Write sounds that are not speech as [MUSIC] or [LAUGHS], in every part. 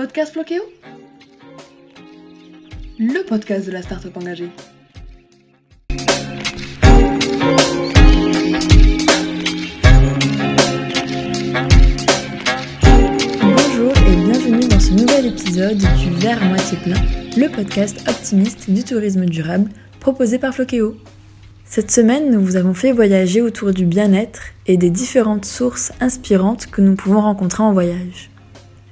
Podcast Floqueo Le podcast de la start-up engagée. Bonjour et bienvenue dans ce nouvel épisode du Verre à moitié plein, le podcast optimiste du tourisme durable proposé par Floqueo. Cette semaine, nous vous avons fait voyager autour du bien-être et des différentes sources inspirantes que nous pouvons rencontrer en voyage.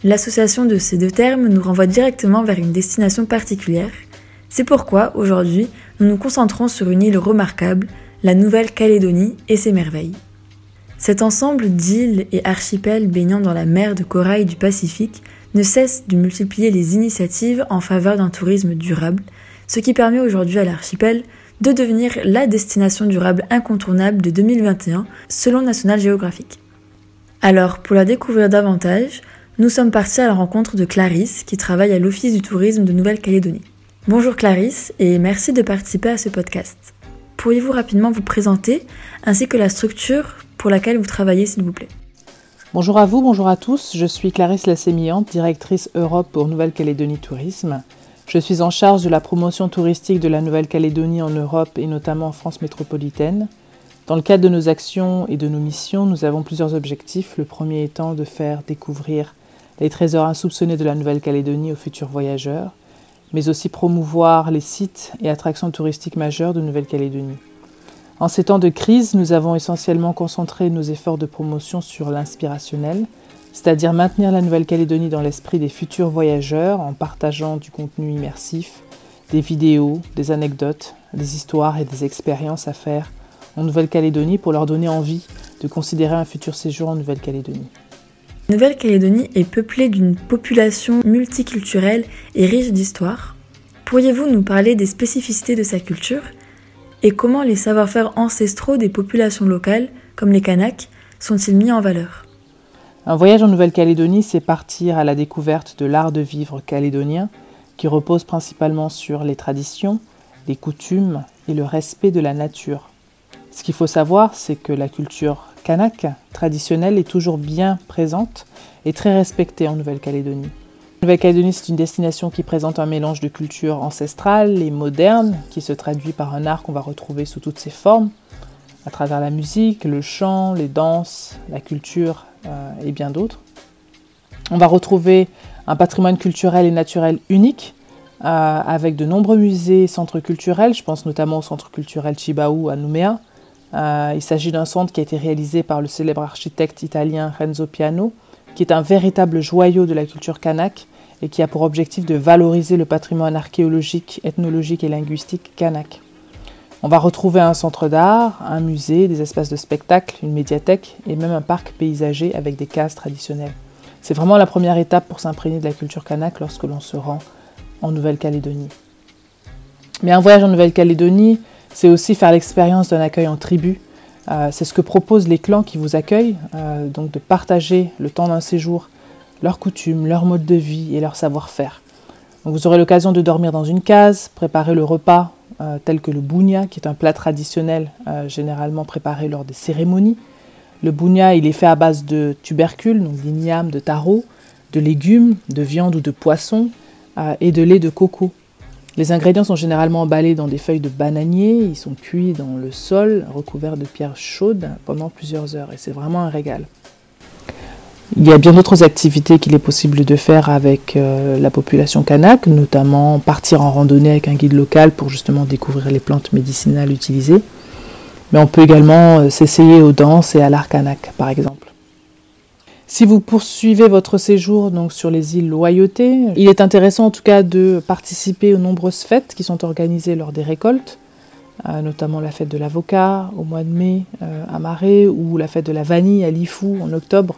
L'association de ces deux termes nous renvoie directement vers une destination particulière. C'est pourquoi, aujourd'hui, nous nous concentrons sur une île remarquable, la Nouvelle-Calédonie et ses merveilles. Cet ensemble d'îles et archipels baignant dans la mer de corail du Pacifique ne cesse de multiplier les initiatives en faveur d'un tourisme durable, ce qui permet aujourd'hui à l'archipel de devenir la destination durable incontournable de 2021 selon National Geographic. Alors, pour la découvrir davantage, nous sommes partis à la rencontre de Clarisse qui travaille à l'Office du tourisme de Nouvelle-Calédonie. Bonjour Clarisse et merci de participer à ce podcast. Pourriez-vous rapidement vous présenter ainsi que la structure pour laquelle vous travaillez s'il vous plaît? Bonjour à vous, bonjour à tous. Je suis Clarisse Lassémillante, directrice Europe pour Nouvelle-Calédonie Tourisme. Je suis en charge de la promotion touristique de la Nouvelle-Calédonie en Europe et notamment en France métropolitaine. Dans le cadre de nos actions et de nos missions, nous avons plusieurs objectifs. Le premier étant de faire découvrir les trésors insoupçonnés de la Nouvelle-Calédonie aux futurs voyageurs, mais aussi promouvoir les sites et attractions touristiques majeures de Nouvelle-Calédonie. En ces temps de crise, nous avons essentiellement concentré nos efforts de promotion sur l'inspirationnel, c'est-à-dire maintenir la Nouvelle-Calédonie dans l'esprit des futurs voyageurs en partageant du contenu immersif, des vidéos, des anecdotes, des histoires et des expériences à faire en Nouvelle-Calédonie pour leur donner envie de considérer un futur séjour en Nouvelle-Calédonie. Nouvelle-Calédonie est peuplée d'une population multiculturelle et riche d'histoire. Pourriez-vous nous parler des spécificités de sa culture et comment les savoir-faire ancestraux des populations locales, comme les Kanaks, sont-ils mis en valeur? Un voyage en Nouvelle-Calédonie, c'est partir à la découverte de l'art de vivre calédonien, qui repose principalement sur les traditions, les coutumes et le respect de la nature. Ce qu'il faut savoir, c'est que la culture kanak traditionnelle est toujours bien présente et très respectée en Nouvelle-Calédonie. Nouvelle-Calédonie, c'est une destination qui présente un mélange de culture ancestrale et moderne, qui se traduit par un art qu'on va retrouver sous toutes ses formes, à travers la musique, le chant, les danses, la culture euh, et bien d'autres. On va retrouver un patrimoine culturel et naturel unique, euh, avec de nombreux musées et centres culturels. Je pense notamment au centre culturel Chibaou à Nouméa. Euh, il s'agit d'un centre qui a été réalisé par le célèbre architecte italien Renzo Piano, qui est un véritable joyau de la culture kanak et qui a pour objectif de valoriser le patrimoine archéologique, ethnologique et linguistique kanak. On va retrouver un centre d'art, un musée, des espaces de spectacle, une médiathèque et même un parc paysager avec des cases traditionnelles. C'est vraiment la première étape pour s'imprégner de la culture kanak lorsque l'on se rend en Nouvelle-Calédonie. Mais un voyage en Nouvelle-Calédonie, c'est aussi faire l'expérience d'un accueil en tribu. Euh, c'est ce que proposent les clans qui vous accueillent, euh, donc de partager le temps d'un séjour, leurs coutumes, leur mode de vie et leur savoir-faire. vous aurez l'occasion de dormir dans une case, préparer le repas euh, tel que le bounia, qui est un plat traditionnel généralement préparé lors des cérémonies. Le bounia, il est fait à base de tubercules, donc d'igname, de taro, de légumes, de viande ou de poisson et de lait de coco. Les ingrédients sont généralement emballés dans des feuilles de bananier, ils sont cuits dans le sol, recouverts de pierres chaudes pendant plusieurs heures et c'est vraiment un régal. Il y a bien d'autres activités qu'il est possible de faire avec euh, la population kanak, notamment partir en randonnée avec un guide local pour justement découvrir les plantes médicinales utilisées. Mais on peut également euh, s'essayer aux danses et à l'art kanak, par exemple. Si vous poursuivez votre séjour donc sur les îles Loyauté, il est intéressant en tout cas de participer aux nombreuses fêtes qui sont organisées lors des récoltes, euh, notamment la fête de l'avocat au mois de mai à Marais ou la fête de la vanille à Lifou en octobre.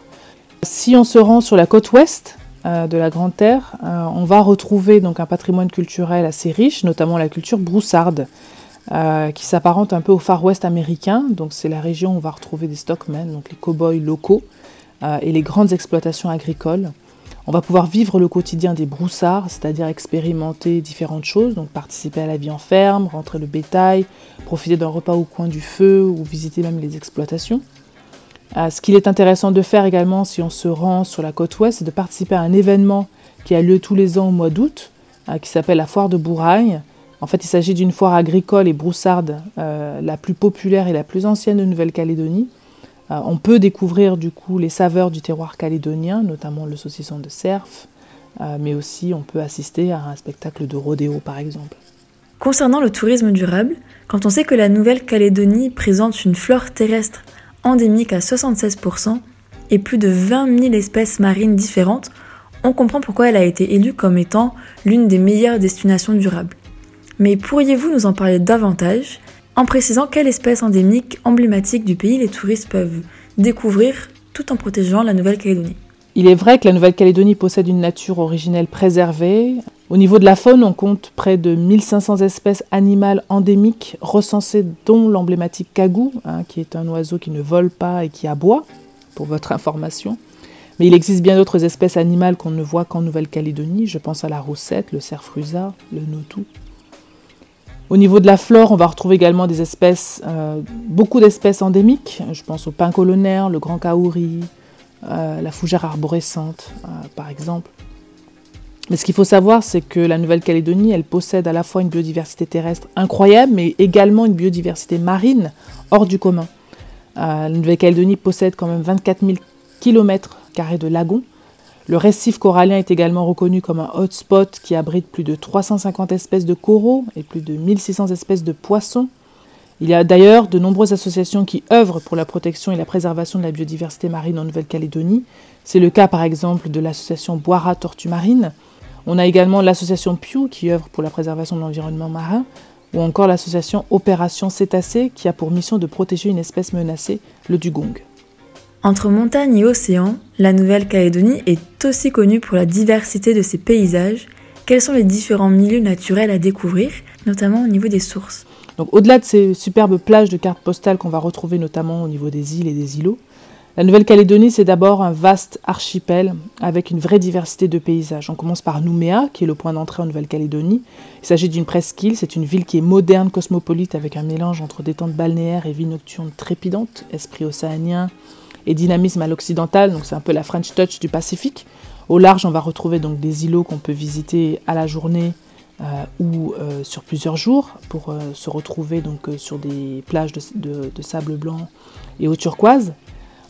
Si on se rend sur la côte ouest euh, de la Grande Terre, euh, on va retrouver donc un patrimoine culturel assez riche, notamment la culture broussarde, euh, qui s'apparente un peu au Far West américain. Donc c'est la région où on va retrouver des stockmen, donc les cow-boys locaux, et les grandes exploitations agricoles. On va pouvoir vivre le quotidien des broussards, c'est-à-dire expérimenter différentes choses, donc participer à la vie en ferme, rentrer le bétail, profiter d'un repas au coin du feu ou visiter même les exploitations. ce qu'il est intéressant de faire également si on se rend sur la côte ouest, c'est de participer à un événement qui a lieu tous les ans au mois d'août, qui s'appelle la foire de Bouraille. En fait, il s'agit d'une foire agricole et broussarde la plus populaire et la plus ancienne de Nouvelle-Calédonie. On peut découvrir du coup les saveurs du terroir calédonien, notamment le saucisson de cerf, mais aussi on peut assister à un spectacle de rodéo par exemple. Concernant le tourisme durable, quand on sait que la Nouvelle-Calédonie présente une flore terrestre endémique à 76% et plus de 20 000 espèces marines différentes, on comprend pourquoi elle a été élue comme étant l'une des meilleures destinations durables. Mais pourriez-vous nous en parler davantage? En précisant quelle espèce endémique emblématique du pays les touristes peuvent découvrir tout en protégeant la Nouvelle-Calédonie il est vrai que la Nouvelle-Calédonie possède une nature originelle préservée. Au niveau de la faune, on compte près de 1500 espèces animales endémiques recensées, dont l'emblématique cagou, hein, qui est un oiseau qui ne vole pas et qui aboie, pour votre [LAUGHS] information. Mais il existe bien d'autres espèces animales qu'on ne voit qu'en Nouvelle-Calédonie. Je pense à la roussette, le cerf le notou. Au niveau de la flore, on va retrouver également des espèces, euh, beaucoup d'espèces endémiques. Je pense au pin colonnaire, le grand kauri, euh, la fougère arborescente, euh, par exemple. Mais ce qu'il faut savoir, c'est que la Nouvelle-Calédonie, elle possède à la fois une biodiversité terrestre incroyable, mais également une biodiversité marine hors du commun. La Nouvelle-Calédonie possède quand même 24 000 km de lagons. Le récif corallien est également reconnu comme un hotspot qui abrite plus de 350 espèces de coraux et plus de 1600 espèces de poissons. Il y a d'ailleurs de nombreuses associations qui œuvrent pour la protection et la préservation de la biodiversité marine en Nouvelle-Calédonie. C'est le cas par exemple de l'association Boira Tortue Marine. On a également l'association Pew qui œuvre pour la préservation de l'environnement marin, ou encore l'association Opération Cétacé qui a pour mission de protéger une espèce menacée, le dugong. Entre montagne et océan, la Nouvelle-Calédonie est aussi connue pour la diversité de ses paysages. Quels sont les différents milieux naturels à découvrir, notamment au niveau des sources? Au-delà de ces superbes plages de cartes postales qu'on va retrouver notamment au niveau des îles et des îlots, la Nouvelle-Calédonie, c'est d'abord un vaste archipel avec une vraie diversité de paysages. On commence par Nouméa, qui est le point d'entrée en Nouvelle-Calédonie. Il s'agit d'une presqu'île, c'est une ville qui est moderne, cosmopolite, avec un mélange entre détente balnéaire et vie nocturne trépidante, esprit océanien et dynamisme à l'occidental, donc c'est un peu la French touch du Pacifique. Au large, on va retrouver donc des îlots qu'on peut visiter à la journée euh, ou euh, sur plusieurs jours pour euh, se retrouver donc sur des plages de, sable blanc et eau turquoise.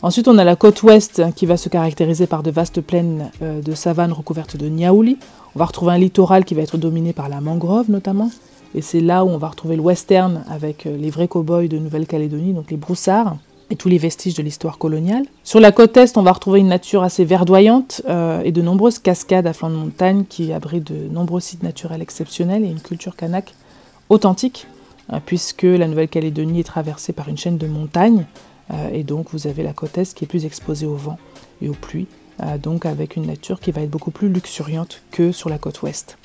Ensuite, on a la côte ouest hein, qui va se caractériser par de vastes plaines de savane recouvertes de niaouli. On va retrouver un littoral qui va être dominé par la mangrove notamment. Et c'est là où on va retrouver le western avec les vrais cow-boys de Nouvelle-Calédonie, donc les broussards et tous les vestiges de l'histoire coloniale. Sur la côte est, on va retrouver une nature assez verdoyante euh, et de nombreuses cascades à flanc de montagne qui abritent de nombreux sites naturels exceptionnels et une culture kanak authentique, euh, puisque la Nouvelle-Calédonie est traversée par une chaîne de montagnes euh, et donc vous avez la côte est qui est plus exposée au vent et aux pluies, donc avec une nature qui va être beaucoup plus luxuriante que sur la côte ouest.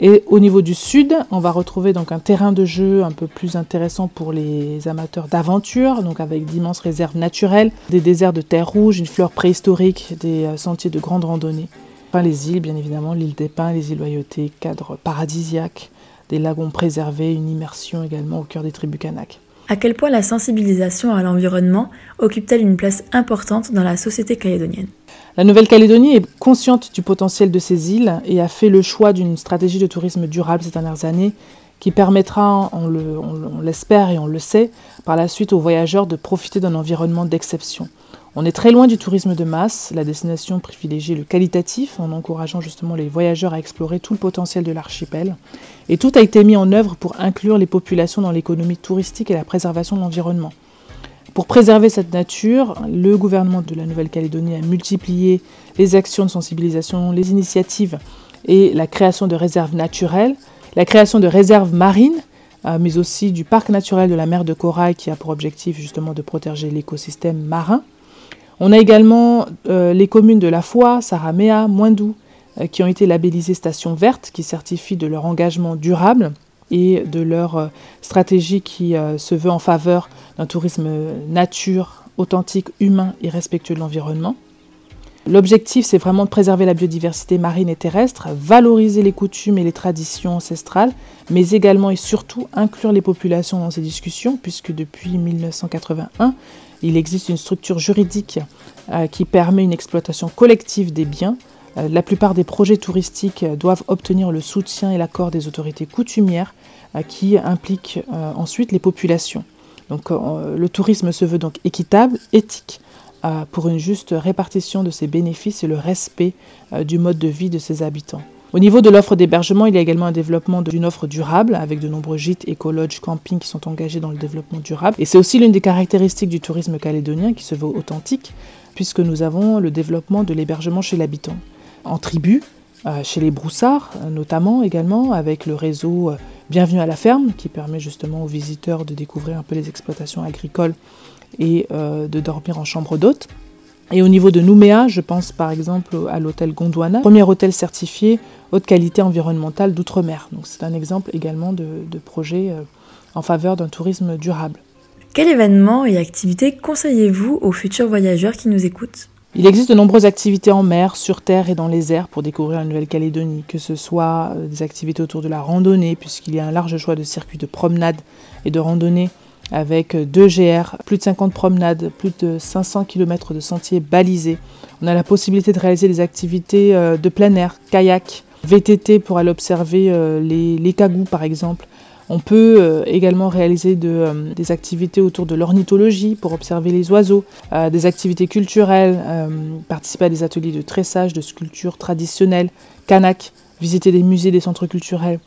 Et au niveau du sud, on va retrouver donc un terrain de jeu un peu plus intéressant pour les amateurs d'aventure, donc avec d'immenses réserves naturelles, des déserts de terre rouge, une fleur préhistorique, des euh, sentiers de grande randonnée. Enfin les îles, bien évidemment, l'île des Pins, les îles Loyauté, cadre paradisiaque, des lagons préservés, une immersion également au cœur des tribus Kanak. À quel point la sensibilisation à l'environnement occupe-t-elle une place importante dans la société calédonienne? La Nouvelle-Calédonie est consciente du potentiel de ces îles et a fait le choix d'une stratégie de tourisme durable ces dernières années qui permettra, on l'espère et on le sait, par la suite aux voyageurs de profiter d'un environnement d'exception. On est très loin du tourisme de masse, la destination privilégie le qualitatif en encourageant justement les voyageurs à explorer tout le potentiel de l'archipel. Et tout a été mis en œuvre pour inclure les populations dans l'économie touristique et la préservation de l'environnement. Pour préserver cette nature, le gouvernement de la Nouvelle-Calédonie a multiplié les actions de sensibilisation, les initiatives et la création de réserves naturelles, la création de réserves marines, euh, mais aussi du parc naturel de la mer de Corail qui a pour objectif justement de protéger l'écosystème marin. On a également euh, les communes de La Foix, Saramea, Moindou, euh, qui ont été labellisées stations vertes, qui certifient de leur engagement durable et de leur stratégie qui se veut en faveur d'un tourisme nature, authentique, humain et respectueux de l'environnement. L'objectif, c'est vraiment de préserver la biodiversité marine et terrestre, valoriser les coutumes et les traditions ancestrales, mais également et surtout inclure les populations dans ces discussions, puisque depuis 1981, il existe une structure juridique euh, qui permet une exploitation collective des biens. Euh, la plupart des projets touristiques doivent obtenir le soutien et l'accord des autorités coutumières qui impliquent ensuite les populations. Donc le tourisme se veut donc équitable, éthique, pour une juste répartition de ses bénéfices et le respect du mode de vie de ses habitants. Au niveau de l'offre d'hébergement, il y a également un développement d'une offre durable avec de nombreux gîtes, écologes, campings qui sont engagés dans le développement durable. Et c'est aussi l'une des caractéristiques du tourisme calédonien qui se veut authentique puisque nous avons le développement de l'hébergement chez l'habitant. En tribu, euh, chez les broussards notamment également, avec le réseau euh, Bienvenue à la ferme qui permet justement aux visiteurs de découvrir un peu les exploitations agricoles et euh, de dormir en chambre d'hôte. Et au niveau de Nouméa, je pense par exemple à l'hôtel Gondwana, premier hôtel certifié haute qualité environnementale d'outre-mer. Donc c'est un exemple également de, projet euh, en faveur d'un tourisme durable. Quel événement et activité conseillez-vous aux futurs voyageurs qui nous écoutent? Il existe de nombreuses activités en mer, sur terre et dans les airs pour découvrir la Nouvelle-Calédonie, que ce soit euh, des activités autour de la randonnée, puisqu'il y a un large choix de circuits de promenade et de randonnée avec deux GR, plus de 50 promenades, plus de 500 km de sentiers balisés. On a la possibilité de réaliser des activités euh, de plein air, kayak, VTT pour aller observer euh, les, les cagous par exemple. On peut euh, également réaliser des activités autour de l'ornithologie pour observer les oiseaux, des activités culturelles, participer à des ateliers de tressage, de sculpture traditionnelle, kanak, visiter des musées, des centres culturels.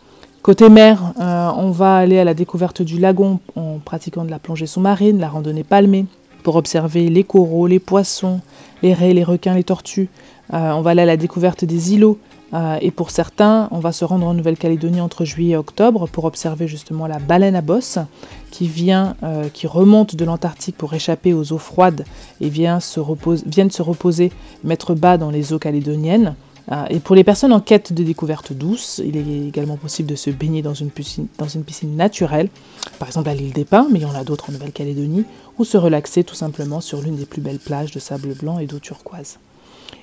Côté mer, euh, on va aller à la découverte du lagon en pratiquant de la plongée sous-marine, la randonnée palmée, pour observer les coraux, les poissons, les raies, les requins, les tortues. Euh, on va aller à la découverte des îlots. Euh, et pour certains, on va se rendre en Nouvelle-Calédonie entre juillet et octobre pour observer justement la baleine à bosse qui vient, qui remonte de l'Antarctique pour échapper aux eaux froides et vient se reposer, mettre bas dans les eaux calédoniennes. Ah, et pour les personnes en quête de découverte douce, il est également possible de se baigner dans une piscine, dans une piscine naturelle, par exemple à l'île des Pins, mais il y en a d'autres en Nouvelle-Calédonie, ou se relaxer tout simplement sur l'une des plus belles plages de sable blanc et d'eau turquoise.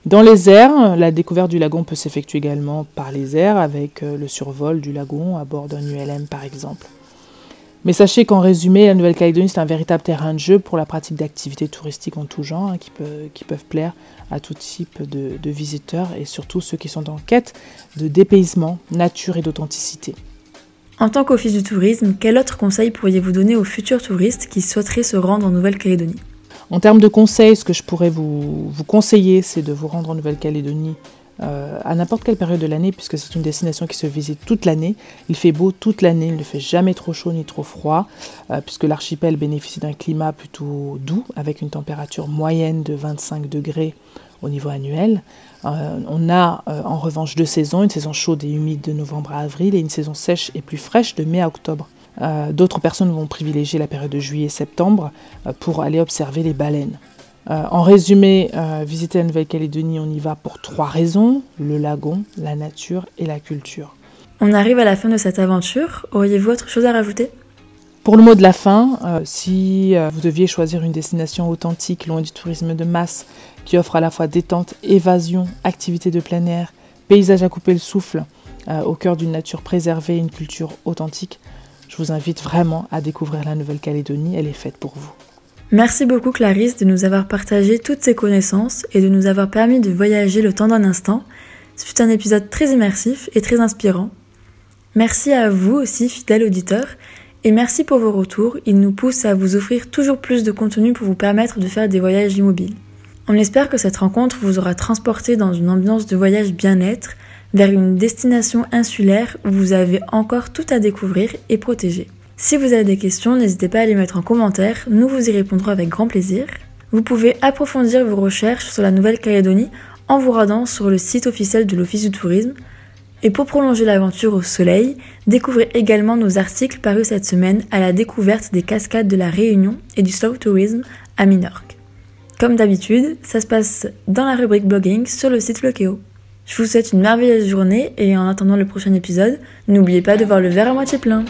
Dans les airs, la découverte du lagon peut s'effectuer également par les airs avec euh, le survol du lagon à bord d'un ULM par exemple. Mais sachez qu'en résumé, la Nouvelle-Calédonie, c'est un véritable terrain de jeu pour la pratique d'activités touristiques en tout genre, hein, qui, peuvent plaire à tout type de, visiteurs et surtout ceux qui sont en quête de dépaysement, nature et d'authenticité. En tant qu'office du tourisme, quel autre conseil pourriez-vous donner aux futurs touristes qui souhaiteraient se rendre en Nouvelle-Calédonie? En termes de conseils, ce que je pourrais vous, conseiller, c'est de vous rendre en Nouvelle-Calédonie euh, à n'importe quelle période de l'année, puisque c'est une destination qui se visite toute l'année. Il fait beau toute l'année, il ne fait jamais trop chaud ni trop froid, euh, puisque l'archipel bénéficie d'un climat plutôt doux, avec une température moyenne de 25 degrés au niveau annuel. Euh, on a en revanche deux saisons, une saison chaude et humide de novembre à avril et une saison sèche et plus fraîche de mai à octobre. D'autres personnes vont privilégier la période de juillet-septembre pour aller observer les baleines. Euh, en résumé, euh, visiter la Nouvelle-Calédonie, on y va pour trois raisons, le lagon, la nature et la culture. On arrive à la fin de cette aventure. Auriez-vous autre chose à rajouter? Pour le mot de la fin, euh, si vous deviez choisir une destination authentique, loin du tourisme de masse, qui offre à la fois détente, évasion, activité de plein air, paysage à couper le souffle, au cœur d'une nature préservée et une culture authentique, je vous invite vraiment à découvrir la Nouvelle-Calédonie, elle est faite pour vous. Merci beaucoup Clarisse de nous avoir partagé toutes ces connaissances et de nous avoir permis de voyager le temps d'un instant. Ce fut un épisode très immersif et très inspirant. Merci à vous aussi, fidèles auditeurs, et merci pour vos retours. Ils nous poussent à vous offrir toujours plus de contenu pour vous permettre de faire des voyages immobiles. On espère que cette rencontre vous aura transporté dans une ambiance de voyage bien-être vers une destination insulaire où vous avez encore tout à découvrir et protéger. Si vous avez des questions, n'hésitez pas à les mettre en commentaire, nous vous y répondrons avec grand plaisir. Vous pouvez approfondir vos recherches sur la Nouvelle-Calédonie en vous rendant sur le site officiel de l'Office du tourisme. Et pour prolonger l'aventure au soleil, découvrez également nos articles parus cette semaine à la découverte des cascades de la Réunion et du slow tourism à Minorque. Comme d'habitude, ça se passe dans la rubrique blogging sur le site Floqueo. Je vous souhaite une merveilleuse journée et en attendant le prochain épisode, n'oubliez pas de voir le verre à moitié plein.